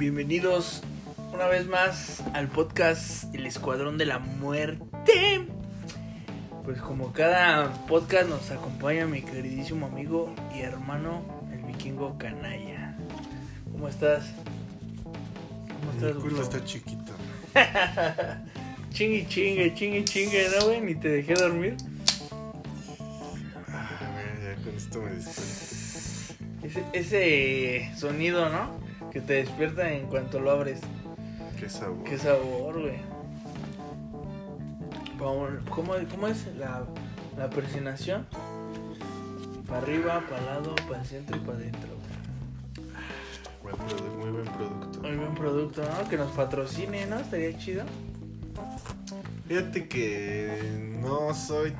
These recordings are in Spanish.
Bienvenidos una vez más al podcast El Escuadrón de la Muerte. Pues como cada podcast nos acompaña mi queridísimo amigo y hermano, el vikingo Canalla. ¿Cómo estás? ¿Cómo estás, Mi culo está chiquito. chingue, chingue, chingue, chingue, ¿no, güey? Ni te dejé dormir. Ah, ya con esto me ese, ese sonido, ¿no? Que te despierta en cuanto lo abres. Qué sabor. Qué sabor, güey. ¿Cómo, ¿Cómo, es la, la presinación? Para arriba, para lado, para el centro y para adentro. muy buen producto. Muy buen producto, ¿no? Que nos patrocine, ¿no? Estaría chido. Fíjate que no soy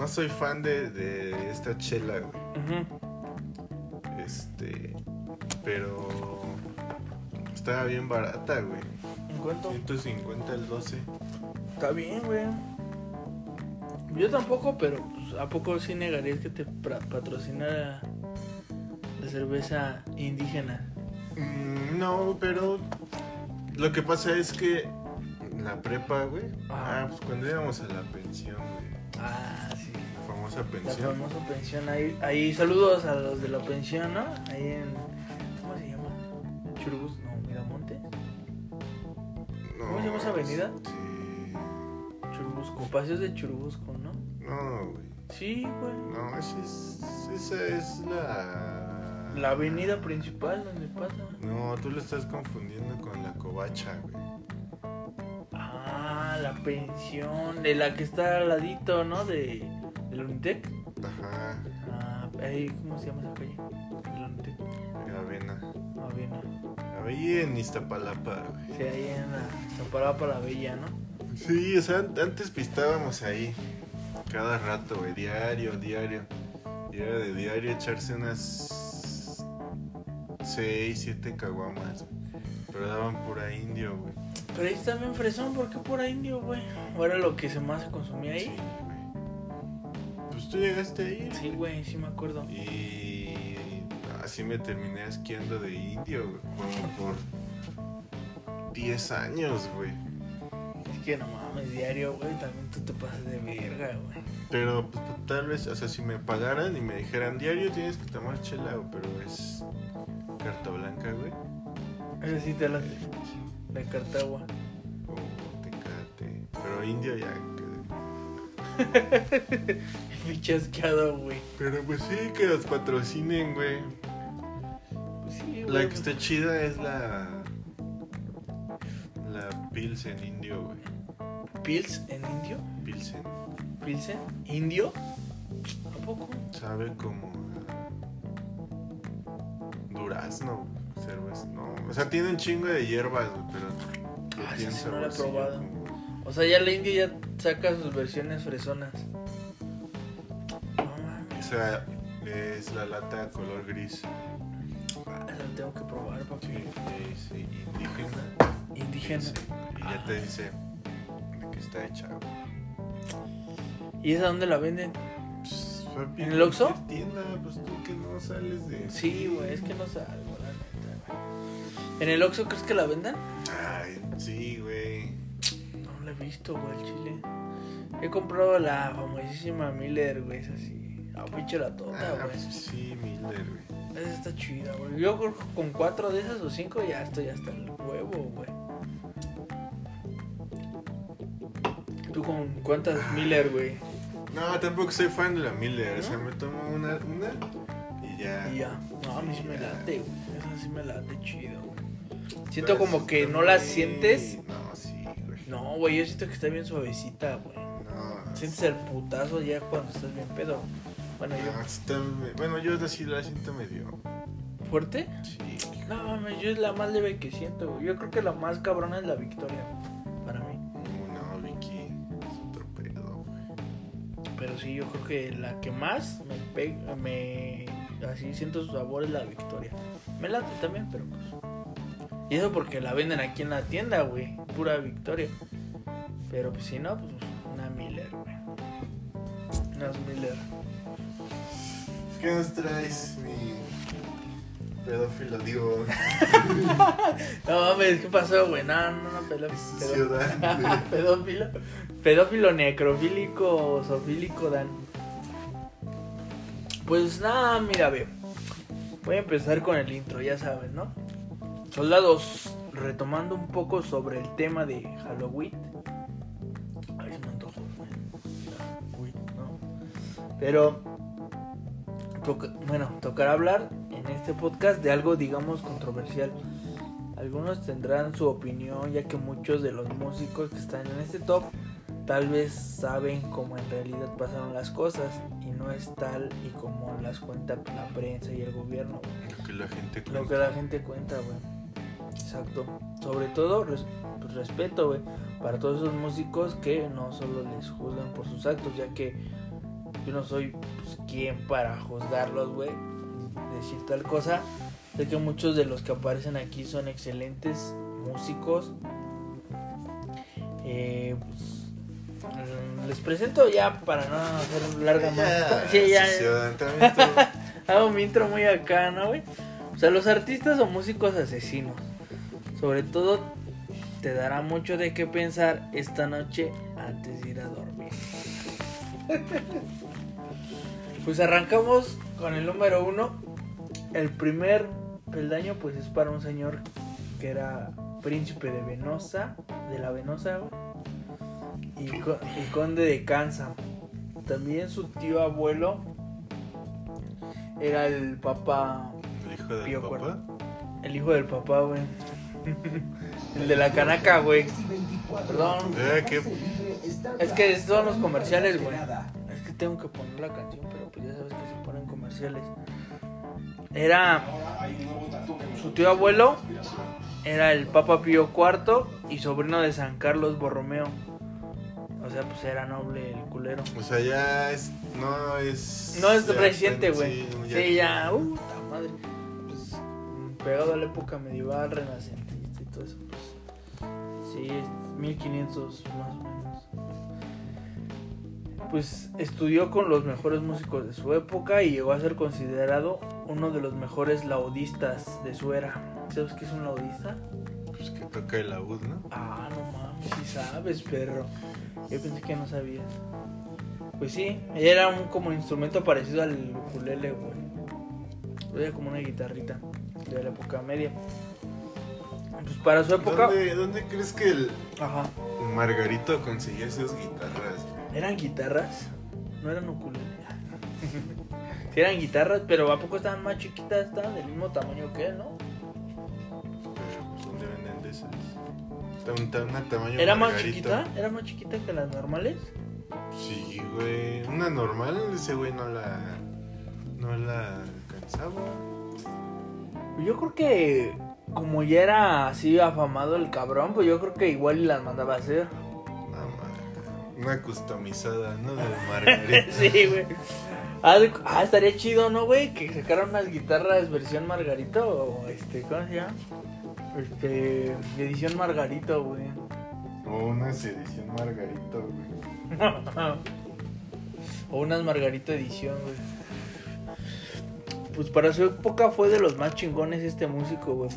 no soy fan de, de esta chela, güey. Este, pero estaba bien barata, güey. ¿En cuánto? 150 el 12. Está bien, güey. Yo tampoco, pero pues, ¿a poco sí negarías que te patrocinara la cerveza indígena? Mm, no, pero lo que pasa es que la prepa, güey. Ah, pues cuando íbamos a la pensión, güey. Ah, sí. La famosa pensión. La famosa pensión. Ahí, ahí saludos a los de la pensión, ¿no? Ahí en. ¿Cómo se llama? Churubus, no, Miramonte. ¿Cómo se llama esa avenida? Sí. Churubusco, Paseos de Churubusco, ¿no? No, güey. Sí, güey. No, esa es, esa es la... La avenida principal donde pasa. No, tú lo estás confundiendo con la covacha, güey. Ah, la pensión, de la que está al ladito, ¿no? De, del Unitec. Ajá. Ah, ¿cómo se llama esa calle? El Unitec. Avena. Avena. Ahí en Iztapalapa, güey. Sí, ahí en la Iztapalapa la Bella, ¿no? Sí, o sea, antes pistábamos ahí. Cada rato, güey, diario, diario. Y era de diario echarse unas 6, 7 caguamas. Pero daban pura indio, güey. Pero ahí está bien fresón, ¿por qué pura indio, güey? ¿O era lo que se más se consumía ahí? Sí, güey. Pues tú llegaste ahí. Sí, güey, sí me acuerdo. Y así me terminé esquiando de indio, güey. Como por 10 años, güey. Es que no mames, diario, güey, también tú te pasas de verga, güey. Pero pues, tal vez, o sea, si me pagaran y me dijeran diario tienes que tomar chela, güey, pero es carta blanca, güey. Ese sí te la de Cartagua. Oh, tecate. Pero indio ya. Fichasqueado, güey. Pero pues sí, que los patrocinen, güey. La que está chida es la. La Pilsen indio, güey. ¿Pils en indio? Pilsen. ¿Pilsen? ¿Indio? ¿A poco? Sabe como. Durazno, cerveza. No, o sea, tiene un chingo de hierbas, güey, pero. Ah, sí, no la he probado. O sea, ya la india ya saca sus versiones fresonas. No mames. O sea, es la lata color gris. Ah, tengo que probar, papi. Sí, sí, indígena. Indígena. Sí, y ya te dice de qué está hecha. ¿Y esa dónde la venden? Pues, ¿En el Oxxo? tienda, pues tú que no sales de... Sí, güey, es que no salgo, la neta, güey. ¿En el Oxxo crees que la vendan? Ay, sí, güey. No la he visto, güey, el chile. He comprado la famosísima Miller, güey, es así. Ah, pinche la tota, Ah, güey. pues sí, Miller, güey. Esa está chida, güey. Yo con cuatro de esas o cinco ya estoy hasta el huevo, güey. ¿Tú con cuántas Miller, güey? No, tampoco soy fan de la Miller. O sea, me tomo una, una y ya. Y ya. No, a mí sí me late, güey. Esa sí me late chido, güey. Siento Pero como que no la muy- sientes. No, sí, güey. No, güey, yo siento que está bien suavecita, güey. No, Sientes el putazo ya cuando estás bien pedo. Bueno, no, yo. está me- bueno, yo así la siento medio. ¿Fuerte? Sí. No, mames, yo es la más leve que siento, güey. Yo creo que la más cabrona es la Victoria, para mí. No, Vicky, es otro pedo, güey. Pero sí, yo creo que la que más me pega, me... Así siento su sabor es la Victoria. Me late también, pero pues... Y eso porque la venden aquí en la tienda, güey. Pura Victoria. Pero pues si no, pues una Miller, güey. Unas Miller. ¿Qué nos traes, mi pedófilo, digo. No mames, ¿qué pasó, güey? No, no, no, pedó- pedó- Ciudad. pedófilo. Pedófilo necrofílico, zoofílico, Dan. Pues nada, mira, ve. Voy a empezar con el intro, ya saben, ¿no? Soldados, retomando un poco sobre el tema de Halloween. Ay, se me antojó, güey. Pero, toca- bueno, tocará hablar en este podcast de algo, digamos, controversial. Algunos tendrán su opinión, ya que muchos de los músicos que están en este top tal vez saben cómo en realidad pasaron las cosas y no es tal y como las cuenta la prensa y el gobierno. Lo que la gente Lo que cuenta. la gente cuenta, güey. Exacto. Sobre todo, res- pues, respeto, güey, para todos esos músicos que no solo les juzgan por sus actos, ya que yo no soy pues, quien para juzgarlos, güey, decir tal cosa. Sé que muchos de los que aparecen aquí son excelentes músicos. Eh, pues, mm, les presento ya para no hacer larga más. Sí, ya, Hago mi intro muy acá, ¿no, güey? O sea, los artistas o músicos asesinos. Sobre todo, te dará mucho de qué pensar esta noche antes de ir a dormir. pues arrancamos con el número uno. El primer peldaño, pues es para un señor que era príncipe de Venosa, de la Venosa, güey. Y, y conde de Kansa. También su tío abuelo era el papá, El hijo del Pío papá. Cuarto. el hijo del papá, güey. el de la canaca, güey. Perdón. Eh, qué- Es que son los comerciales, güey. Es que tengo que poner la canción, pero pues ya sabes que se ponen comerciales. Era su tío abuelo, era el Papa Pío IV y sobrino de San Carlos Borromeo. O sea, pues era noble el culero. O sea, ya es. No es. No es ya reciente, güey. Sí, ya, uh, ta madre. Pues, pegado a la época medieval, renacentista y todo eso. Pues, sí, es 1500 más o menos. Pues estudió con los mejores músicos de su época y llegó a ser considerado uno de los mejores laudistas de su era. ¿Sabes qué es un laudista? Pues que toca el laúd, ¿no? Ah, no mames, sí sabes, perro. Yo pensé que no sabías. Pues sí, era un como instrumento parecido al ukulele, güey. Era como una guitarrita de la época media. Pues para su época. ¿Dónde, ¿Dónde crees que el Ajá. Margarito conseguía esas guitarras? ¿Eran guitarras? No eran ukulele. sí eran guitarras, pero ¿a poco estaban más chiquitas? Estaban del mismo tamaño que él, ¿no? Pues, ¿Dónde venden de esas? Una tamaño ¿Era más chiquita? ¿Era más chiquita que las normales? Sí, güey. Una normal, ese güey no la. No la alcanzaba. Yo creo que como ya era así afamado el cabrón, pues yo creo que igual las mandaba a hacer. Una customizada, ¿no? De Margarito. sí, güey. Ah, ah, estaría chido, ¿no, güey? Que sacaran unas guitarras versión Margarito o este, ¿cómo se llama? Este, edición Margarito, güey. O una edición Margarito, güey. o unas Margarito edición, güey. Pues para su época fue de los más chingones este músico, güey.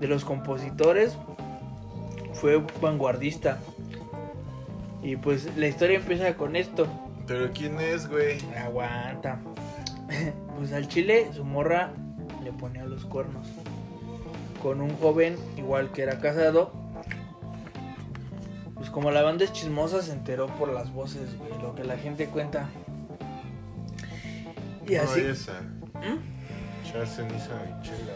De los compositores fue vanguardista. Y pues la historia empieza con esto. Pero ¿quién es, güey? Aguanta. Pues al chile su morra le ponía los cuernos. Con un joven igual que era casado. Pues como la banda es chismosa se enteró por las voces, güey, lo que la gente cuenta. Y No así. vayas a ¿Mm? echar ceniza mi chela.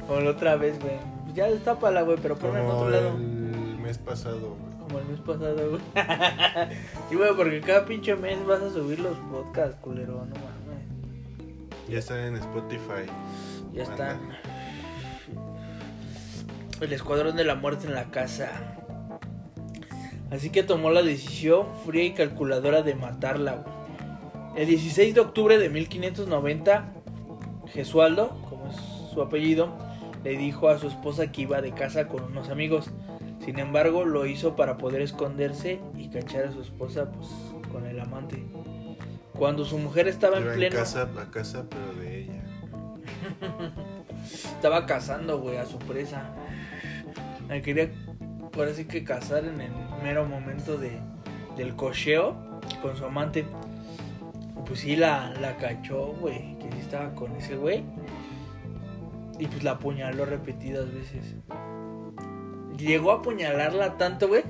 Como la otra vez, güey. Ya destápala, güey, pero ponla en otro lado. el mes pasado, güey. Como el mes pasado, güey. sí, güey, porque cada pinche mes vas a subir los podcasts, culero, no mames. Ya están en Spotify. Ya están. El escuadrón de la muerte en la casa. Así que tomó la decisión fría y calculadora de matarla. güey. El 16 de octubre de 1590, Gesualdo, como es su apellido, le dijo a su esposa que iba de casa con unos amigos. Sin embargo, lo hizo para poder esconderse y cachar a su esposa pues, con el amante. Cuando su mujer estaba en en pleno... casa a casa, pero de ella. Estaba cazando, güey, a su presa. Me quería, por así que cazar en el mero momento de, del cocheo con su amante. Pues sí, la, la cachó, güey, que sí estaba con ese güey. Y pues la apuñaló repetidas veces. Llegó a apuñalarla tanto, güey,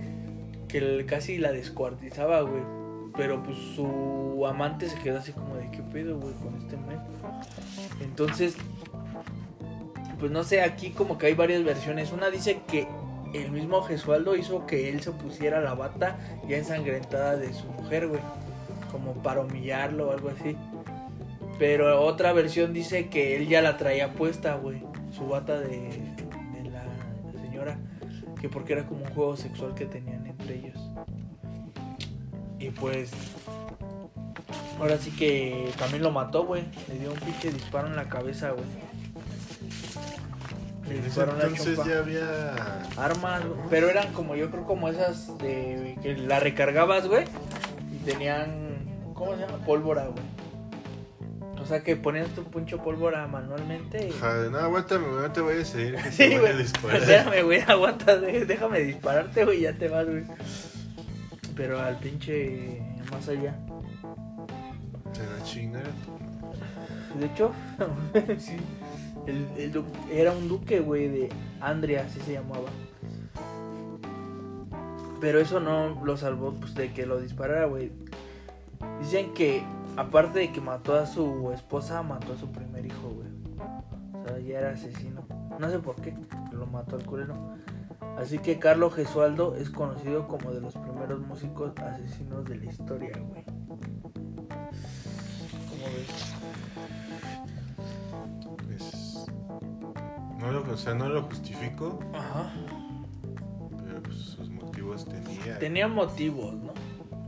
que casi la descuartizaba, güey. Pero pues su amante se quedó así como de qué pedo, güey, con este men. Entonces, pues no sé, aquí como que hay varias versiones. Una dice que el mismo Gesualdo hizo que él se pusiera la bata ya ensangrentada de su mujer, güey. Como para humillarlo o algo así. Pero otra versión dice que él ya la traía puesta, güey. Su bata de, de la señora. Que porque era como un juego sexual que tenían entre ellos. Y pues. Ahora sí que también lo mató, güey. Le dio un pinche disparo en la cabeza, güey. Le la entonces ya había. Armas, güey, pero eran como yo creo como esas de que la recargabas, güey, y tenían ¿cómo se llama? pólvora, güey. O sea que ponías tu puncho pólvora manualmente. y- Ajá, no, aguántame, güey, no te voy a seguir que Sí, te voy a güey. disparar. Espérame, güey, aguanta, déjame dispararte, güey, ya te vas, güey. Pero al pinche más allá. Se la chinga. De hecho, sí. El, el era un duque, güey, de Andrea, así se llamaba. Pero eso no lo salvó pues, de que lo disparara, güey. Dicen que, aparte de que mató a su esposa, mató a su primer hijo, güey. O sea, ya era asesino. No sé por qué, lo mató al culero. Así que Carlos Gesualdo es conocido como de los primeros músicos asesinos de la historia, güey. ¿Cómo ves? Pues. No lo, o sea, no lo justifico, Ajá. pero pues sus motivos tenía. Tenía motivos, ¿no?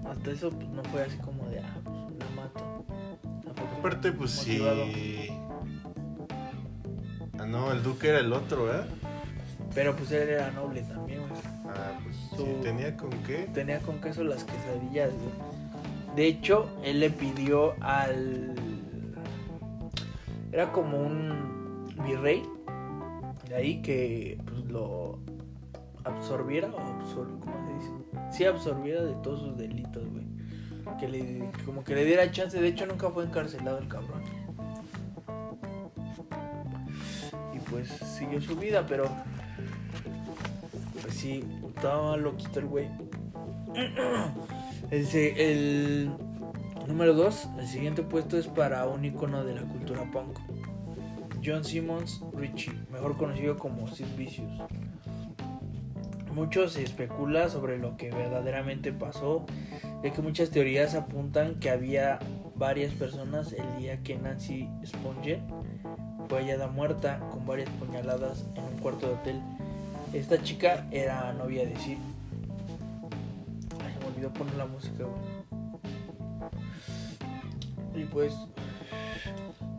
Hasta eso pues, no fue así como de, ah, pues la mato. Tampoco Aparte, pues motivado. sí. Ah, no, el Duque era el otro, ¿eh? Pero pues él era noble también, güey. Ah, pues sí, Su- tenía con qué. Tenía con queso las quesadillas, güey. De hecho, él le pidió al... Era como un virrey de ahí que pues lo absorbiera o absor... ¿Cómo se dice? Sí, absorbiera de todos sus delitos, güey. Que le, como que le diera chance. De hecho, nunca fue encarcelado el cabrón. Y pues siguió su vida, pero... Pues sí, estaba loquito el güey. El, el número 2, el siguiente puesto es para un icono de la cultura punk. John Simmons Richie, mejor conocido como Sid Vicious. Mucho se especula sobre lo que verdaderamente pasó, ya que muchas teorías apuntan que había varias personas el día que Nancy Sponger fue hallada muerta con varias puñaladas en un cuarto de hotel. Esta chica era novia de Sid. Ay, me olvidó poner la música. Y pues,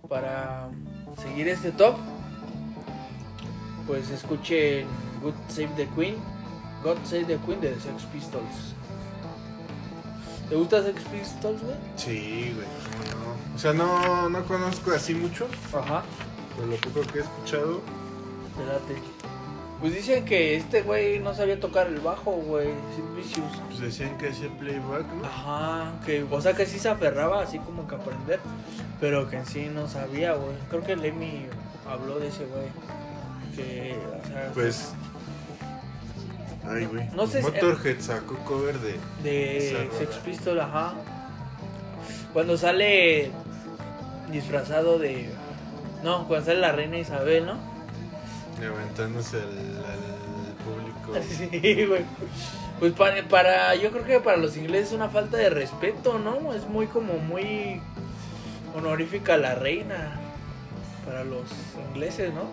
para seguir este top, pues escuchen Good Save the Queen, God Save the Queen de Sex Pistols. ¿Te gusta Sex Pistols, güey? Sí, güey, no. O sea, no, no conozco así mucho, Ajá, pero lo poco que he escuchado. te late. Pues dicen que este güey no sabía tocar el bajo, güey, Sid Vicious. Pues decían que hacía playback, ¿no? Ajá, que, o sea que sí se aferraba así como que a aprender, pero que en sí no sabía, güey. Creo que Lemmy habló de ese güey. Que, o sea, Pues. Ay, güey. No sé si- Motorhead sacó cover de. de. Sex Pistol, ajá. Cuando sale disfrazado de. No, cuando sale la reina Isabel, ¿no? levantándose al, al público. Sí, güey. Pues para, para, yo creo que para los ingleses es una falta de respeto, ¿no? Es muy como muy honorífica la reina para los ingleses, ¿no?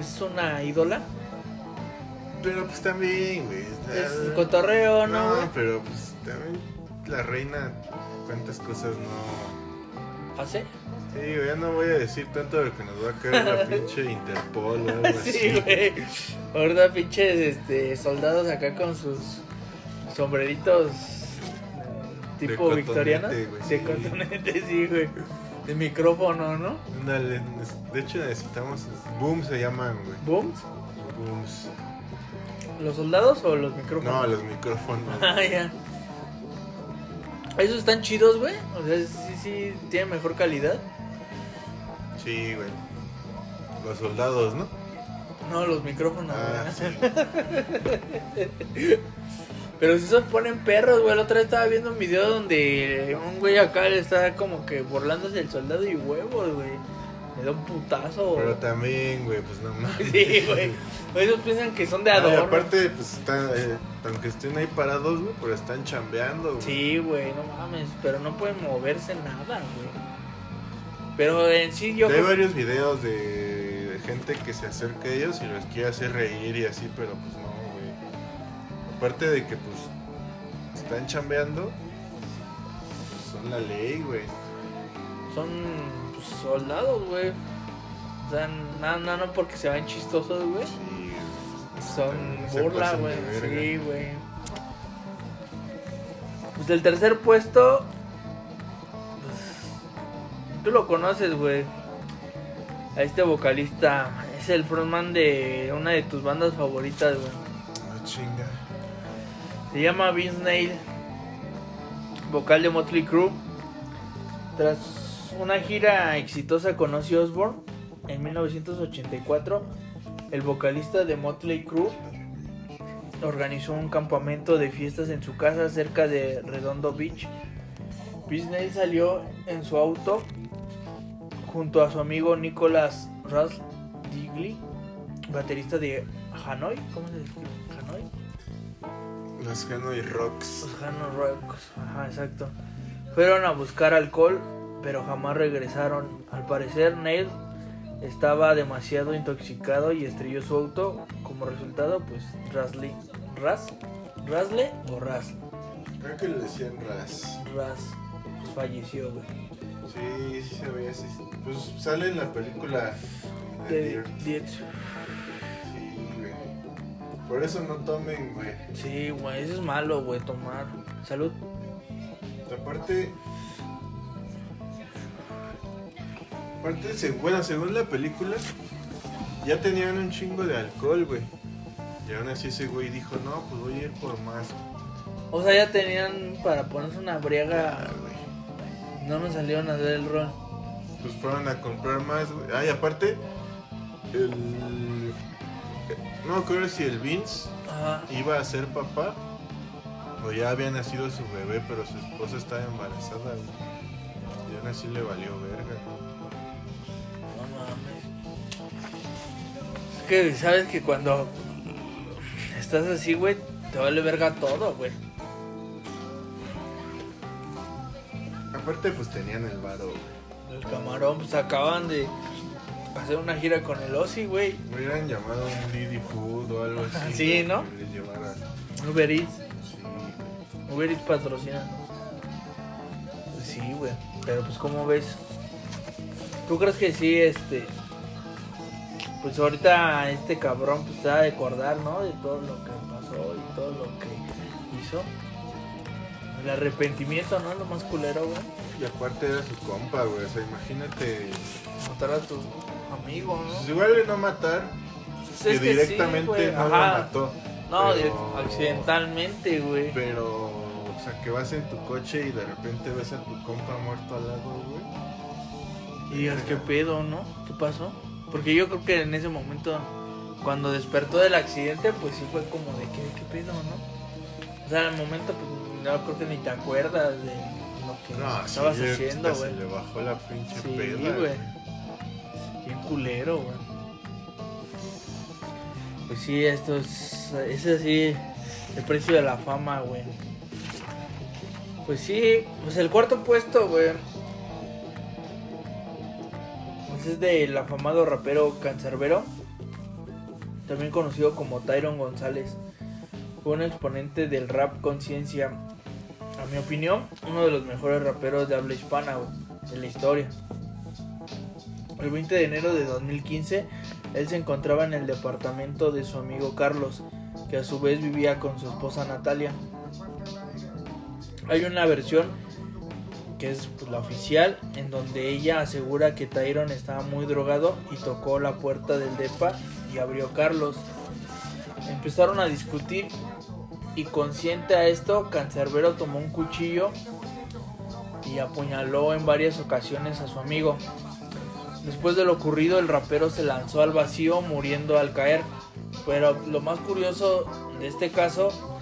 Es una ídola. Pero pues también, güey. Es cotorreo, ¿no? No, pero pues también la reina, cuántas cosas no. ¿Hace? Sí, güey, ya no voy a decir tanto porque nos va a caer la pinche Interpol o algo así. Sí, güey. Ahorita pinches este, soldados acá con sus sombreritos eh, tipo De victorianos. De sí. cotonete, sí, güey. de micrófono, ¿no? De hecho necesitamos. Boom se llaman, güey. ¿Booms? Booms. ¿Los soldados o los micrófonos? No, los micrófonos. Ah, ya. Esos están chidos, güey. O sea, sí, sí, tienen mejor calidad. Sí, güey. Los soldados, ¿no? No, los micrófonos. Ah, sí. Pero si se ponen perros, güey. La otra vez estaba viendo un video donde un güey acá le está como que burlándose del soldado y huevos, güey. Le da un putazo. Pero también, güey, pues no mames. Sí, güey. Ellos piensan que son de Ay, adorno. aparte, pues están, eh, aunque estén ahí parados, güey, pero están chambeando, güey. Sí, güey, no mames. Pero no pueden moverse nada, güey. Pero en sí yo Hay varios videos de, de gente que se acerca a ellos y los quiere hacer reír y así, pero pues no, güey. Aparte de que, pues, están chambeando, pues son la ley, güey. son pues, soldados, güey. O sea, nada, nada, no porque se ven chistosos, güey. Sí, Son burla, güey. Sí, güey. Pues del tercer puesto. pues, tú lo conoces, güey. A este vocalista. Es el frontman de una de tus bandas favoritas, güey. no chinga. Se llama Vince Neil, vocal de Motley Crue. Tras una gira exitosa con Ozzy Osbourne en 1984, el vocalista de Motley Crue organizó un campamento de fiestas en su casa cerca de Redondo Beach. Neil salió en su auto junto a su amigo Nicholas Russ Digley, baterista de Hanoi. ¿Cómo se? Hanoi. Los Hanoi Rocks. Los Hanoi Rocks, ajá, exacto. Fueron a buscar alcohol, pero jamás regresaron. Al parecer, Neil estaba demasiado intoxicado y estrelló su auto. Como resultado, pues Rasley, Ras, Rasle o Ras, Creo que le decían Ras. Ras, pues falleció, güey. Sí, sí se veía así. Pues sale en la película de. Sí, güey. Por eso no tomen, güey. Sí, güey, eso es malo, güey, tomar. Salud. Aparte. Aparte, bueno, según la película, ya tenían un chingo de alcohol, güey. Y aún así ese güey dijo, no, pues voy a ir por más. O sea, ya tenían para ponerse una Ah, briaga. güey. No me salieron a dar el rol. Pues fueron a comprar más, güey. Ah, y aparte, el. No me acuerdo si el Vince Ajá. iba a ser papá o ya había nacido su bebé, pero su esposa estaba embarazada, güey. Y aún así le valió verga. No que sabes que cuando estás así, güey, te vale verga todo, güey. Aparte, pues tenían el varo, güey. El camarón, pues acaban de hacer una gira con el Ozzy, güey. Me hubieran llamado un Didi Food o algo así. Sí, ¿no? llevara. Uber Eats. Sí. Uber Eats patrocina. Sí, güey. Pero pues, ¿cómo ves? ¿Tú crees que sí, este... Pues ahorita este cabrón pues se va a acordar, ¿no? De todo lo que pasó y todo lo que hizo. El arrepentimiento, ¿no? Lo más culero, güey. Y aparte era su compa, güey. O sea, imagínate. Matar a tu amigo, Pues ¿no? igual de no matar, Pues que es que sí, directamente güey, no lo ajá. mató. No, pero- de- accidentalmente, güey. Pero, o sea, que vas en tu coche y de repente ves a tu compa muerto al lado, güey. Y digas, ¿qué pedo, no? ¿Qué pasó? Porque yo creo que en ese momento, cuando despertó del accidente, pues sí fue como de, ¿qué, qué pedo, no? O sea, en el momento, pues no creo que ni te acuerdas de lo que No, estabas sí, haciendo, güey. Se le bajó la pinche Sí, güey. Bien culero, güey. Pues sí, esto es. Es así. El precio de la fama, güey. Pues sí, pues el cuarto puesto, güey. Es del afamado rapero Cancerbero. También conocido como Tyron González. Fue un exponente del rap conciencia. A mi opinión, uno de los mejores raperos de habla hispana, de la historia. El 20 de enero de 2015, él se encontraba en el departamento de su amigo Carlos, que a su vez vivía con su esposa Natalia. Hay una versión que es pues, la oficial, en donde ella asegura que Tyron estaba muy drogado y tocó la puerta del depa y abrió Carlos. Empezaron a discutir y consciente a esto, Cancerbero tomó un cuchillo y apuñaló en varias ocasiones a su amigo. Después de lo ocurrido, el rapero se lanzó al vacío muriendo al caer. Pero lo más curioso de este caso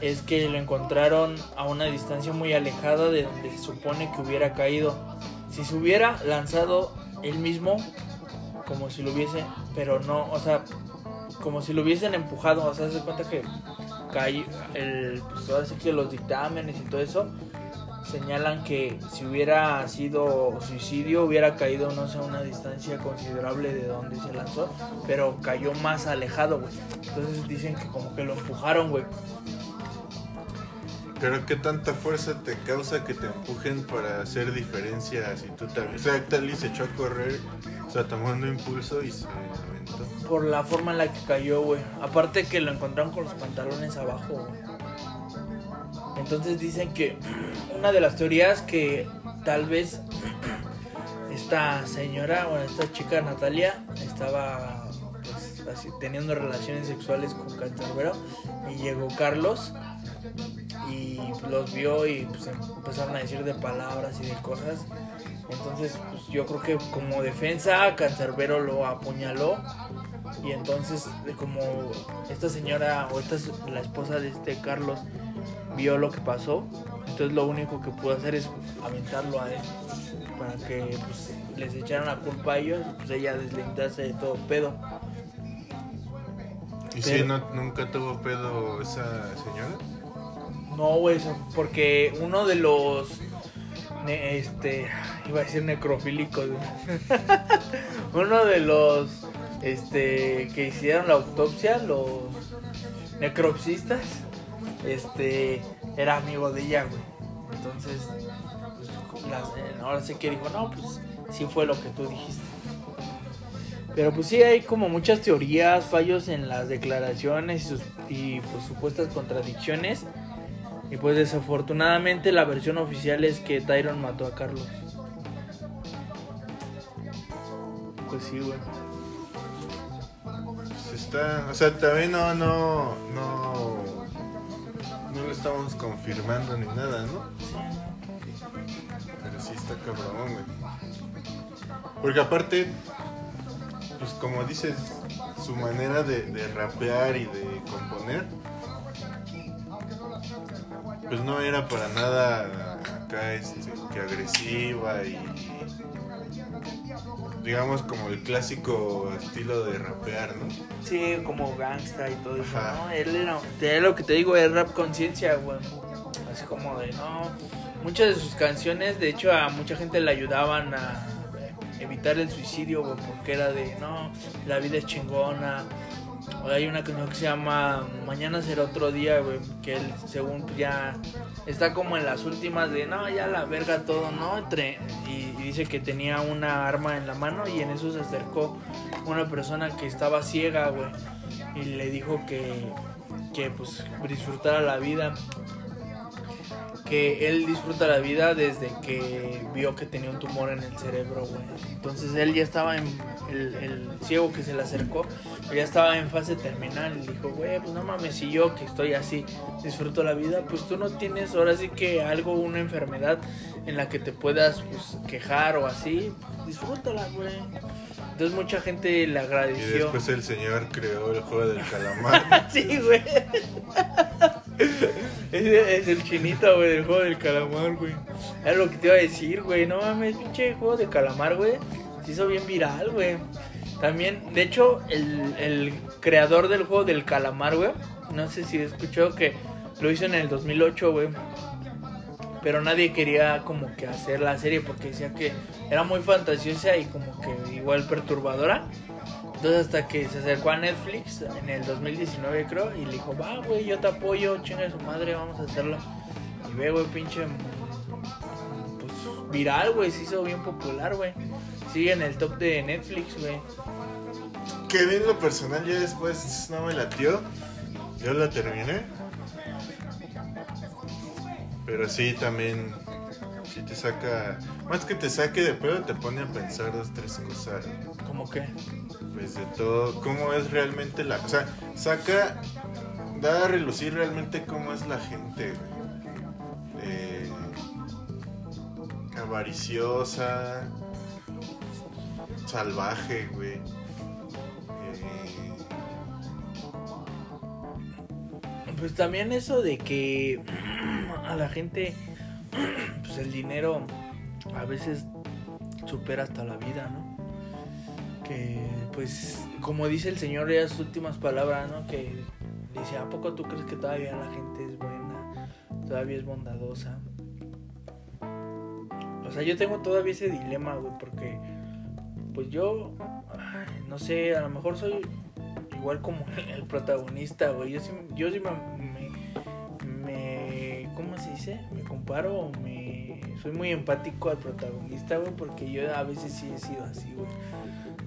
es que lo encontraron a una distancia muy alejada de donde se supone que hubiera caído. Si se hubiera lanzado él mismo, como si lo hubiese, pero no, o sea, como si lo hubiesen empujado, o sea, se cuenta que cayó, el, pues ahora sí que los dictámenes y todo eso señalan que si hubiera sido suicidio hubiera caído no sé a una distancia considerable de donde se lanzó pero cayó más alejado güey entonces dicen que como que lo empujaron güey Pero qué tanta fuerza te causa que te empujen para hacer diferencia si tú te... O sea, Tali se echó a correr, o sea, tomando impulso y se aventó. por la forma en la que cayó güey. Aparte que lo encontraron con los pantalones abajo güey. Entonces dicen que una de las teorías que tal vez esta señora o esta chica Natalia estaba pues, así, teniendo relaciones sexuales con Cancerbero y llegó Carlos y los vio y pues empezaron a decir de palabras y de cosas. Entonces pues, yo creo que como defensa Cancerbero lo apuñaló. Y entonces como esta señora o esta es la esposa de este Carlos vio lo que pasó entonces lo único que pudo hacer es aventarlo a él para que pues, les echaran la culpa a ellos pues ella deslindarse de todo pedo. ¿Y Pero- si no, nunca tuvo pedo esa señora? No, güey, porque uno de los. este. Iba a decir necrofílicos, uno de los. Este. Que hicieron la autopsia, los. Necropsistas. Este. Era amigo de ella, güey. Entonces. pues, las- ahora sí que dijo, no, pues. Sí fue lo que tú dijiste. Pero pues sí hay como muchas teorías, fallos en las declaraciones y, sus- y pues supuestas contradicciones. Y pues desafortunadamente la versión oficial es que Tyron mató a Carlos. Pues sí, güey. Pues está, o sea, también no, no, no, no lo estamos confirmando ni nada, ¿no? Pero sí está cabrón, güey. Porque aparte, pues como dices, su manera de, de rapear y de componer, pues no era para nada acá, este, que agresiva y digamos como el clásico estilo de rapear, ¿no? Sí, como gangsta y todo eso, Ajá. ¿no? Él era, te- lo que te digo, es rap conciencia, güey. Así como de, no. Muchas de sus canciones, de hecho, a mucha gente le ayudaban a evitar el suicidio, güey, porque era de, no, la vida es chingona. Hay una canción que se llama Mañana será otro día, güey, que él, según ya está como en las últimas de, no, ya la verga todo, ¿no? Entre, y, y dice que tenía una arma en la mano y en eso se acercó una persona que estaba ciega, güey, y le dijo que, que pues disfrutara la vida. Que él disfruta la vida desde que vio que tenía un tumor en el cerebro, güey. Entonces él ya estaba en. El, el ciego que se le acercó, ya estaba en fase terminal. Y dijo, güey, pues no mames, si yo que estoy así disfruto la vida, pues tú no tienes ahora sí que algo, una enfermedad en la que te puedas pues, quejar o así. Disfrútala, güey. Entonces mucha gente le Y agradeció. después el señor creó el juego del calamar. Sí, güey. Es el chinito, güey, del juego del calamar, güey. Era lo que te iba a decir, güey. No mames, pinche juego de calamar, güey. Se hizo bien viral, güey. También, de hecho, el, el creador del juego del calamar, güey. No sé si escuchó que lo hizo en el 2008, güey. Pero nadie quería como que hacer la serie porque decía que era muy fantasiosa y como que igual perturbadora. Entonces hasta que se acercó a Netflix en el 2019 creo y le dijo, va güey, yo te apoyo, chinga su madre, vamos a hacerlo. Y ve güey, pinche, pues viral güey, se hizo bien popular güey. Sigue en el top de Netflix güey. Que bien lo personal, ya después no me latió. Yo la terminé. Pero sí, también. sí te saca, más que te saque de pedo, te pone a pensar dos, tres cosas. ¿Cómo qué? Pues de todo, cómo es realmente la, o sea, saca, da a relucir realmente cómo es la gente, güey. Eh, avariciosa, salvaje, güey. Eh, Pues también eso de que a la gente, pues el dinero a veces supera hasta la vida, ¿no? Que pues como dice el señor ya sus últimas palabras, ¿no? Que dice, ¿a poco tú crees que todavía la gente es buena? Todavía es bondadosa. O sea, yo tengo todavía ese dilema, güey, porque pues yo, no sé, a lo mejor soy igual como el protagonista, güey. Yo sí, yo sí me, me, me- ¿cómo se dice? Me comparo, me, soy muy empático al protagonista, güey, porque yo a veces sí he sido así, güey.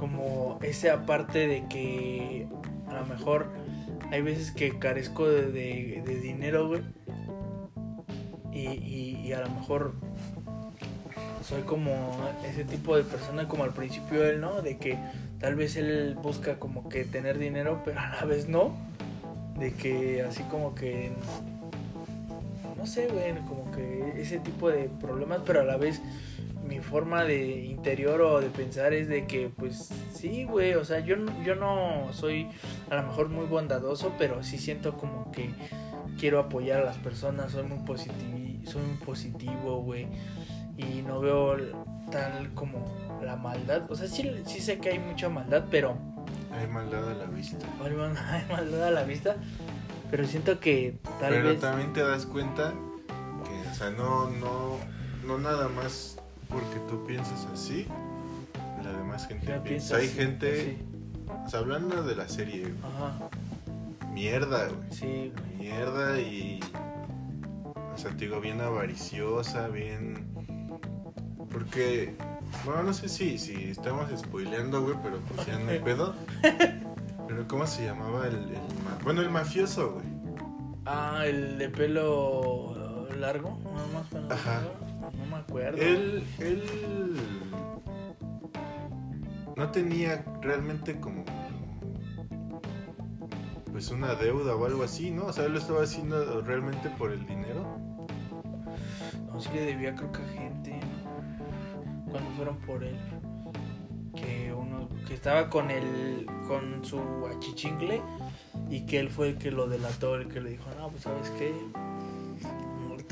Como esa parte de que a lo mejor hay veces que carezco de, de- dinero, güey. Y, y- y a lo mejor soy como ese tipo de persona como al principio él, ¿no? De que tal vez él busca como que tener dinero, pero a la vez no. De que así como que no sé, güey, como que ese tipo de problemas, pero a la vez mi forma de interior o de pensar es de que pues sí, güey, o sea, yo no, yo no soy a lo mejor muy bondadoso, pero sí siento como que quiero apoyar a las personas, soy muy positivo, soy muy positivo, güey, y no veo tal como la maldad, o sea, sí, sí sé que hay mucha maldad, pero hay maldad a la vista. hay mal- hay maldad a la vista, pero siento que tal Pero vez también te das cuenta que, o sea, no, no, no nada más porque tú piensas así, la demás gente ya piensa. Hay gente, sí, o sea, hablando de la serie, ajá, mierda, güey. sí, güey. Mierda y. O sea, te digo, bien avariciosa, bien. Porque. Bueno, no sé si, si estamos spoileando, güey, pero pues ya no hay pedo. Pero ¿cómo se llamaba el, el ma- Bueno, el mafioso, güey. Ah, el de pelo largo, no más Ajá. largo, acuerdo. Él. Él. No tenía realmente como. Pues una deuda o algo así, ¿no? O sea, él lo estaba haciendo realmente por el dinero. No, sí le debía creo que a gente cuando fueron por él. Que uno que estaba con el con su achichingle y que él fue el que lo delató, el que le dijo, "No, pues sabes qué?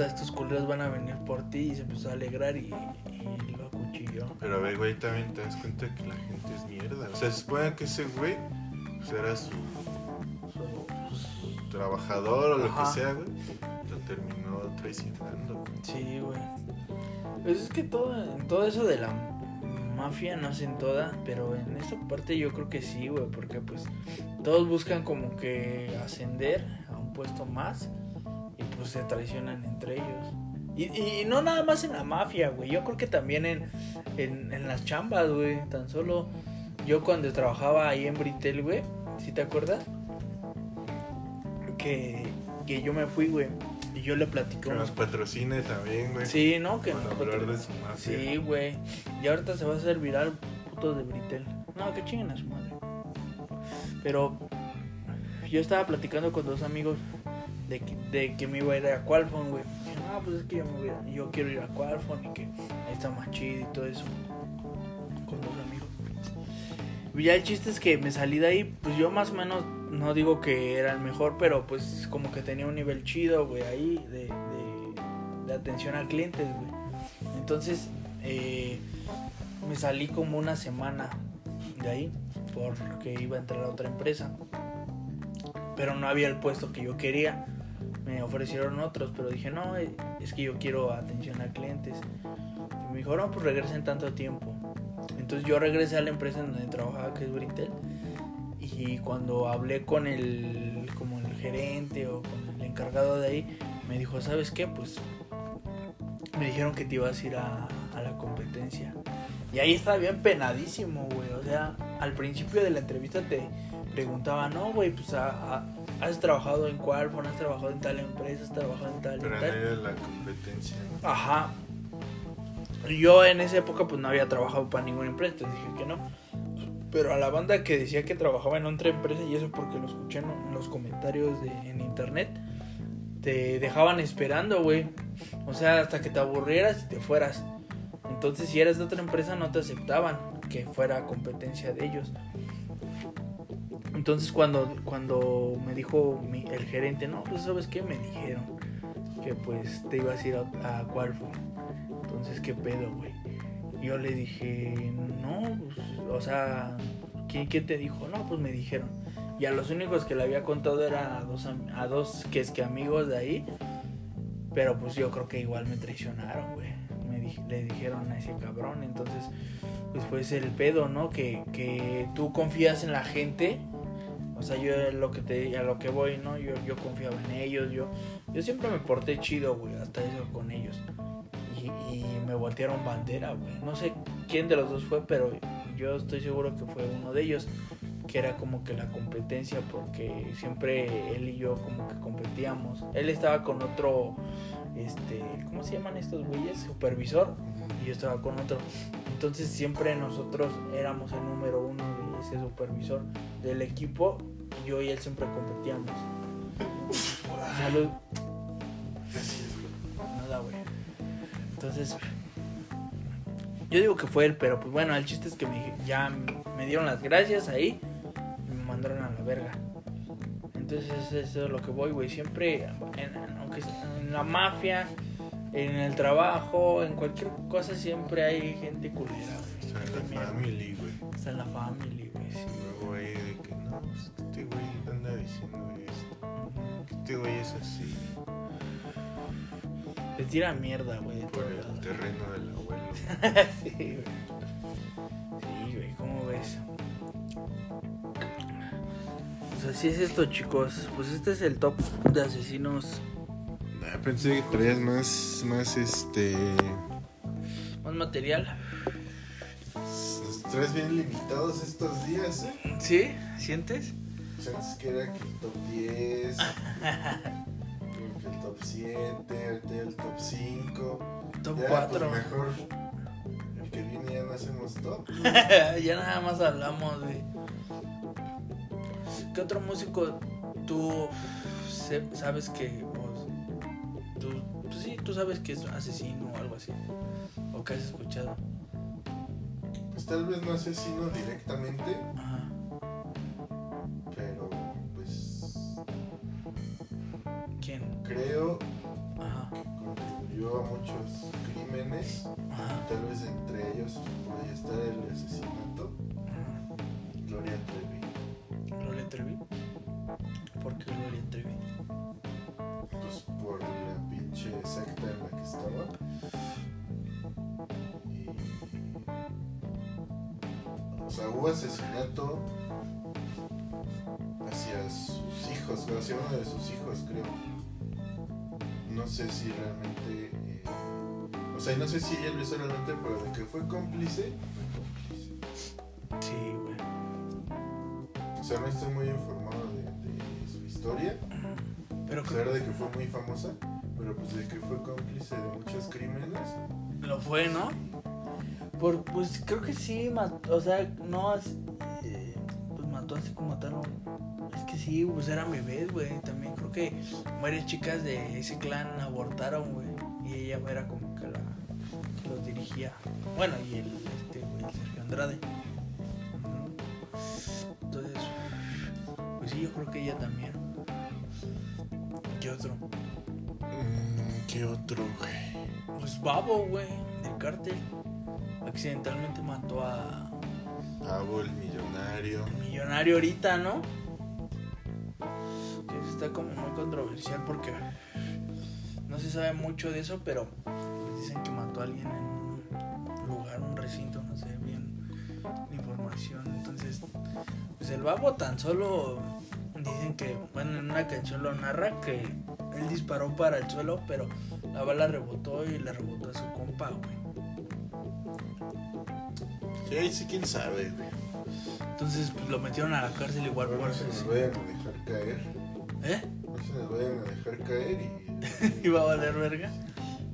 Estos culeros van a venir por ti" y se empezó a alegrar y, y lo acuchilló. Pero a ver, güey, también te das cuenta que la gente es mierda. O sea, se supone que ese güey pues, era su, su trabajador o lo que sea, güey. Lo terminó traicionando. Sí, güey. Pues es que todo, todo eso de la mafia, no sé en toda, pero en esta parte yo creo que sí, güey, porque pues todos buscan como que ascender a un puesto más y pues se traicionan entre ellos. Y, y no nada más en la mafia, güey, yo creo que también en, en, en las chambas, güey, tan solo yo cuando trabajaba ahí en Britel, güey, ¿sí te acuerdas? Que, que yo me fui, güey, y yo le platiqué Que nos patrocine también, güey. Sí, ¿no? Que Para no- hablar de su mafia. Sí, güey. Y ahorita se va a hacer viral putos de Britel. No, que chinguen a su madre. Pero yo estaba platicando con dos amigos de que, me iba a ir a Qualfon, güey. No, pues es que yo, me voy a- quiero ir a Qualfon y que ahí está más chido y todo eso. Con dos amigos. Y ya el chiste es que me salí de ahí, pues yo más o menos, no digo que era el mejor, pero pues como que tenía un nivel chido, güey, ahí de, de, atención a clientes, güey. Entonces, eh, me salí como una semana de ahí porque iba a entrar a otra empresa. Pero no había el puesto que yo quería. Me ofrecieron otros, pero dije, no, eh, es que yo quiero atención a clientes. Me dijo, no, pues regresen tanto tiempo. Entonces yo regresé a la empresa en donde trabajaba, que es Brintel. Y cuando hablé con el, como el gerente o con el encargado de ahí, me dijo, ¿sabes qué? Pues me dijeron que te ibas a ir a, a la competencia. Y ahí estaba bien penadísimo, güey. O sea, al principio de la entrevista te preguntaba, no, güey, pues a- a- has trabajado en Qualfon, has trabajado en tal empresa, has trabajado en tal, en Pero no tal. era la competencia. Ajá. yo en esa época pues no había trabajado para ninguna empresa, entonces dije que no. Pero a la banda que decía que trabajaba en otra empresa, y eso porque lo escuché en los comentarios de, en internet, te dejaban esperando, güey. O sea, hasta que te aburrieras y te fueras. Entonces, si eras de otra empresa, no te aceptaban que fuera competencia de ellos. Entonces, cuando, cuando me dijo mi- el gerente, no, pues, ¿sabes qué? Me dijeron que pues te ibas a ir a, a Qualcomm. Entonces, ¿qué pedo, güey? Yo le dije, no, pues, o sea, ¿quién, quién te dijo? No, pues me dijeron. Y a los únicos que le había contado eran a dos, a dos que es que amigos de ahí. Pero pues yo creo que igual me traicionaron, güey. Me di- le dijeron a ese cabrón. Entonces, pues pues el pedo, ¿no? Que, que tú confías en la gente. O sea, yo lo que te, a lo que voy, ¿no? Yo, yo confiaba en ellos. Yo, yo siempre me porté chido, güey. Hasta eso con ellos. Y, y me voltearon bandera, güey. No sé quién de los dos fue, pero yo estoy seguro que fue uno de ellos. Que era como que la competencia, porque siempre él y yo como que competíamos. Él estaba con otro, este, ¿cómo se llaman estos güeyes? Supervisor. Y yo estaba con otro. Entonces siempre nosotros éramos el número uno ese supervisor del equipo. Yo y él siempre competíamos. Salud. Nada, güey. Entonces, yo digo que fue él, pero pues bueno, el chiste es que me, ya me dieron las gracias ahí y me mandaron a la verga. Entonces, eso es lo que voy, güey. Siempre, en, aunque sea en la mafia, en el trabajo, en cualquier cosa, siempre hay gente culera. Está en la family, güey. Está en la family, no, pues este güey anda diciendo esto. Este güey es así. Te tira mierda, güey. Por el terreno del abuelo. sí, güey. Sí, güey, ¿cómo ves? Pues así es esto, chicos. Pues este es el top de asesinos Ah, pensé que traías más, más este. más material. Los traes bien limitados estos días, ¿eh? ¿Sí? ¿Sientes? Antes que era que el top 10, luego que el top 7, ahorita ya el top 5. Top ya, 4. Pues mejor el que viene ya no hacemos top. ya nada más hablamos, güey. ¿Qué otro músico tú sabes que, pues, tú, pues sí, tú sabes que es asesino o algo así? ¿O que has escuchado? Tal vez no asesino directamente, Ajá. pero pues ¿Quién? creo Ajá. que contribuyó a muchos crímenes. Ajá. Tal vez entre ellos podría estar el asesinato. Hubo asesinato hacia sus hijos, hacia uno de sus hijos, creo. No sé si realmente. eh, o sea, no sé si ella lo hizo realmente, pero de que fue cómplice, fue cómplice. Sí, güey. O sea, no estoy muy informado de, de su historia. Pero A pesar de que fue muy famosa, pero pues de que fue cómplice de muchos crímenes. lo fue, ¿no? Por, pues creo que sí, mató, o sea, no, eh, pues mató así como mataron. Es que sí, pues eran bebés, güey. También creo que varias chicas de ese clan abortaron, güey. Y ella era como que la que los dirigía. Bueno, y el, este, güey, el Sergio Andrade. Entonces, pues sí, yo creo que ella también. ¿Qué otro? Mm, ¿Qué otro, güey? Pues Babo, güey, del cártel. Accidentalmente mató a Pavo, el millonario. el millonario ahorita, ¿no? Que está como muy controversial porque no se sabe mucho de eso, pero pues dicen que mató a alguien en un lugar, un recinto, no sé bien la información. Entonces, pues el babo tan solo dicen que, bueno, en una canción lo narra que él disparó para el suelo, pero la bala rebotó y le rebotó a su compa, güey. Sí, ahí sí, quién sabe, güey. Entonces pues, lo metieron a la cárcel igual por no se nos vayan a dejar caer. ¿Eh? No se nos vayan a dejar caer y. ¿Iba a valer verga?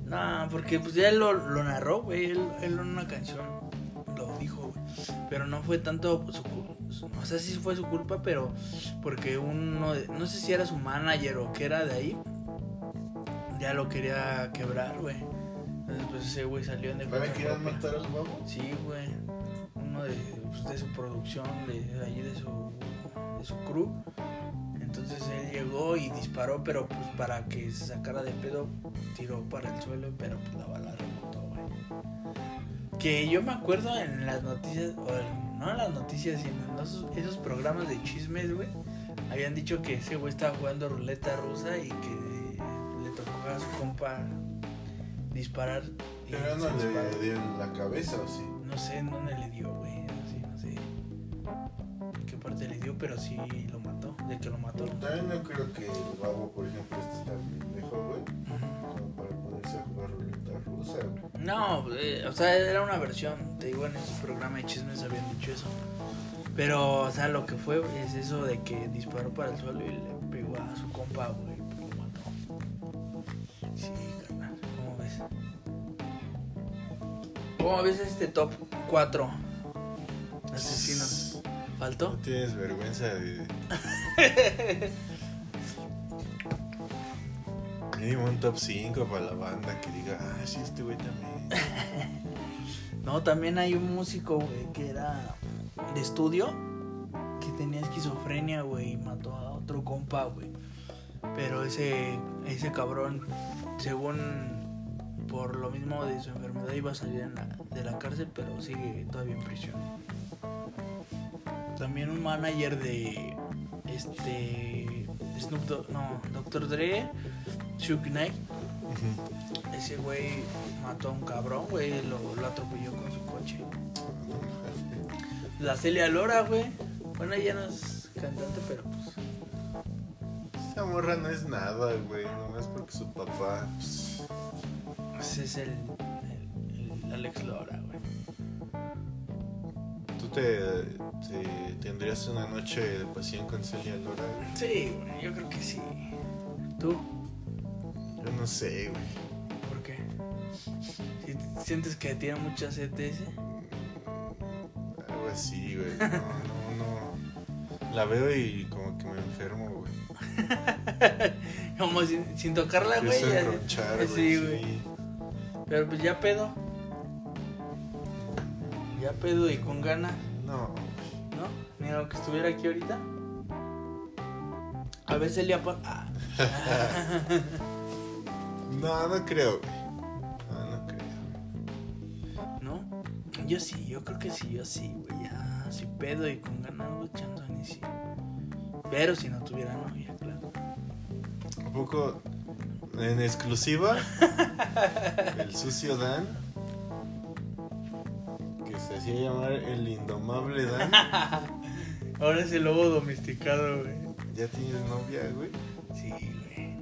No, porque pues ya él lo, lo narró, güey. Él, él en una canción lo dijo, güey. Pero no fue tanto su culpa. O sea, sí fue su culpa, pero porque uno, de- no sé si era su manager o que era de ahí, ya lo quería quebrar, güey. Entonces, pues ese güey salió en ¿Para defensa que quieran propia. matar al babo? Sí, güey. De, su producción, de ahí de su, de su crew. Entonces él llegó y disparó, pero pues para que se sacara de pedo, tiró para el suelo, pero pues la bala rebotó, güey. Que yo me acuerdo en las noticias, o en- no en las noticias, sino en esos, esos programas de chismes, güey. Habían dicho que ese güey estaba jugando ruleta rusa y que le tocó a su compa disparar. y Pero no le dio en la cabeza, ¿o sí? No sé en dónde le pero sí lo mató. De que lo mató. También no creo que el babo, por ejemplo, este está pendejo, güey. Como para ponerse a jugar ruleta rusa, güey. No, eh, o sea, era una versión. Te digo, en ese programa de chismes habían dicho eso. Pero, o sea, lo que fue es eso de que disparó para el suelo y le pegó a su compa, güey. lo mató. Sí, carnal. ¿Cómo ves? ¿Cómo ves este top 4 asesinos? No tienes vergüenza de. Mínimo un top 5 para la banda que diga, ah, sí, este güey también. No, también hay un músico, güey, que era de estudio, que tenía esquizofrenia, güey, y mató a otro compa, güey. Pero ese, ese cabrón, según por lo mismo de su enfermedad, iba a salir la- de la cárcel, pero sigue todavía en prisión. También un manager de este Snoop Dogg, no, Dr. Dre, Suge Knight, ese güey mató a un cabrón, güey, lo, lo atropelló con su coche. La Celia Lora, güey. Bueno, ella no es cantante, pero pues. Esa morra no es nada, güey. Nomás porque su papá. pues, Ese es el, el- el Alex Lora, güey. ¿Tú te, te tendrías una noche de pasión con Celia Lora? güey? Sí, güey, yo creo que sí. ¿Tú? Yo no sé, güey. ¿Por qué? ¿Si- ¿Sientes que tiene mucha CTS? Algo así, güey. No, no, no. La veo y como que me enfermo, güey. Como sin, sin tocarla, güey. Ya- enronchar, güey. Sí, güey. Pero pues ya pedo. Ya pedo y con ganas. No, ¿No? Ni aunque estuviera aquí ahorita. A veces le apa... Ah. no, no creo, güey. No, no creo. ¿No? Yo sí, yo creo que sí, yo sí, güey. Ya, si pedo y con ganas, chanzón y sí. Pero si no tuviera novia, claro. Un poco en exclusiva, el sucio Dan, hacía llamar el indomable Dan, Ahora es el lobo domesticado, güey. ya tienes novia, güey. Sí, güey.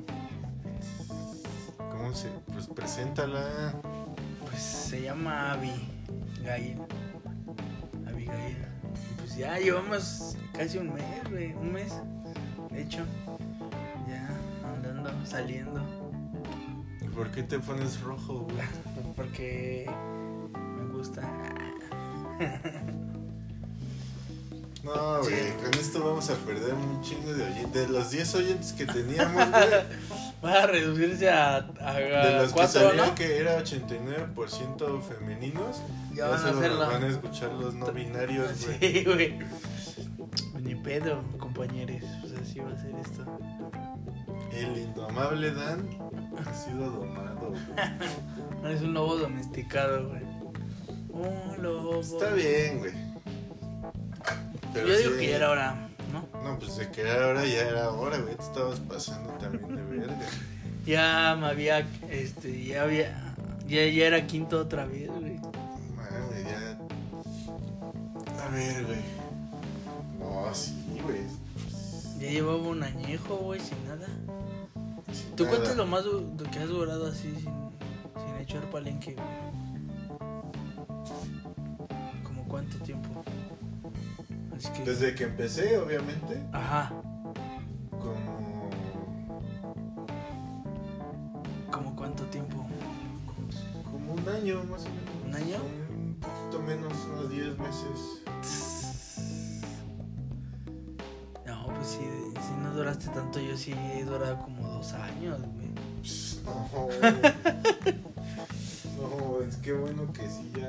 ¿Cómo se? Pues preséntala. Pues se llama Abby Gail. Abigail. Pues ya llevamos casi un mes, güey. Un mes. De hecho, ya andando, saliendo. ¿Y ¿Por qué te pones rojo, güey? Porque. No, güey, Sí. con esto vamos a perder un chingo de oyentes. De los 10 oyentes que teníamos, güey, Va a reducirse a, a, de los que cuatro, salían ¿no? que era 89% femeninos, Ya van a hacerlo. van a escuchar los no binarios, güey. Sí, güey. Ni pedo, compañeros. Pues así va a ser esto. El indomable Dan ha sido domado, güey. Es un lobo domesticado, güey. Un lobo. Está bien, güey. Pero Yo digo sí- que ya era hora, ¿no? No, pues de que era hora, ya era hora, güey. Te estabas pasando también de verga. Ya me había, este, ya había, ya, ya era quinto otra vez, güey. Madre, ya. A ver, güey. No, sí, güey. Ya llevaba un añejo, güey, sin nada. Sin ¿Tú nada. cuánto es lo más du- lo que has durado así sin, sin echar palenque, güey? cuánto tiempo. Desde que empecé, obviamente. Ajá. Como. ¿Como cuánto tiempo? Como un año más o menos. ¿Un año? Un poquito menos, unos 10 meses. No, pues si, si no duraste tanto, yo sí he durado como dos años, güey. No. no, es que bueno que sí ya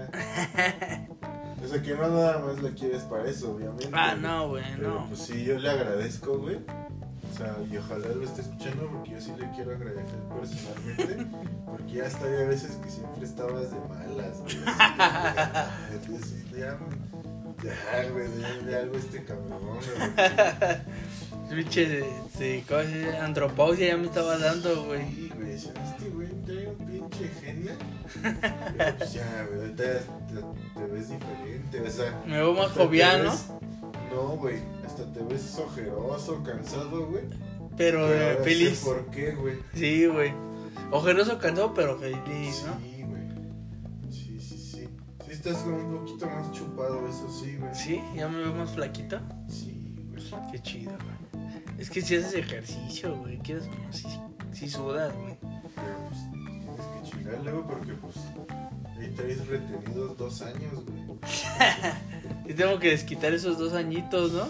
o sea, que no nada más la quieres para eso, obviamente. Ah, no, güey, Pero no. pues sí, yo le agradezco, güey. O sea, y ojalá lo esté escuchando porque yo sí le quiero agradecer personalmente. Porque ya hasta hay veces que siempre estabas de malas, güey. de, ya, ya, güey, ya algo este cabrón, güey. Pinche, sí, ¿cómo se dice? Andropausia ya me estaba dando, güey. Sí, güey, este güey pues ya, güey, ahorita te, te ves diferente, o sea. Me veo más ves- No, güey, hasta te ves ojeroso, cansado, güey. pero Pero eh, sé feliz. ¿Por qué, güey? Sí, güey. Ojeroso, cansado, pero feliz, ¿no? Sí, güey. Sí, sí, sí. Sí, estás como un poquito más chupado, eso sí, güey. Sí, ya me veo más flaquito. Sí, güey. Qué chido, güey. Es que si haces ejercicio, güey, quieres o no, sí, sí sudas, güey. Pero pues luego porque, pues, ahí traes retenidos dos años, güey. Y tengo que desquitar esos dos añitos, ¿no?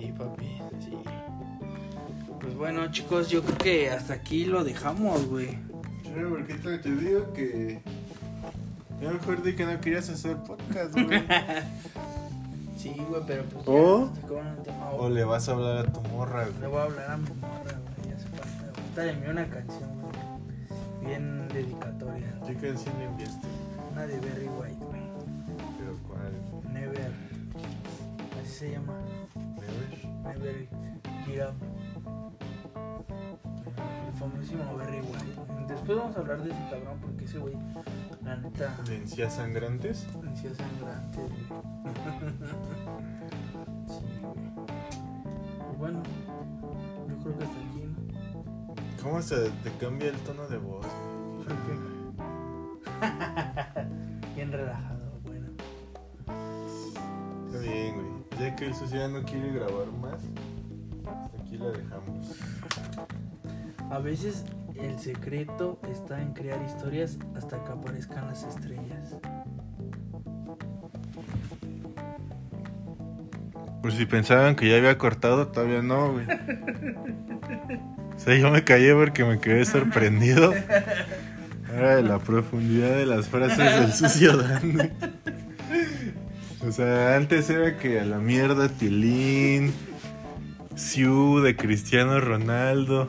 Sí, papi, sí. Pues bueno, chicos, yo creo que hasta aquí lo dejamos, güey. Pero, porque te, digo que. Ya mejor di que no querías hacer podcast, güey. Sí, güey, pero pues. ¿O? ya, sacaron el tema, o le vas a hablar a tu morra, Le güey. voy a hablar a mi morra, güey, ya se falta. Ahorita le envié una canción, güey. Bien dedicatoria. ¿Qué canción le enviaste? Una de Berry White, güey. Pero cuál. Never. Así se llama. Never. Never Up. El famosísimo Berry White. Después vamos a hablar de ese cabrón porque ese güey, la neta, ¿De encías sangrantes? venció sangrante, güey. ¿Cómo se te cambia el tono de voz? ¿Por qué? Bien relajado, bueno. Está bien, güey. Ya que el sucio ya no quiere grabar más, hasta aquí la dejamos. A veces el secreto está en crear historias hasta que aparezcan las estrellas. Pues si pensaban que ya había cortado, todavía no, güey. O sea, yo me callé porque me quedé sorprendido. Ahora de la profundidad de las frases del sucio Dan. O sea, antes era que a la mierda Tilín, Siu de Cristiano Ronaldo.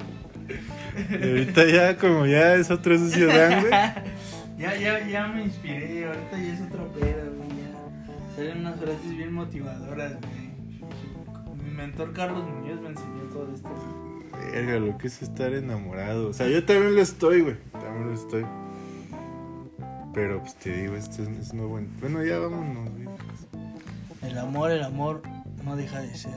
Y ahorita ya como ya es otro sucio Dan, güey. Ya, ya, ya me inspiré, ahorita ya es otro pedo, güey. Ya salen unas frases bien motivadoras, güey. Mi mentor Carlos Muñoz me enseñó todo esto. Verga, lo que es estar enamorado. O sea, yo también lo estoy, güey. También lo estoy. Pero pues te digo, esto es, es nuevo. en- Bueno, ya vámonos, güey. El amor, el amor no deja de ser.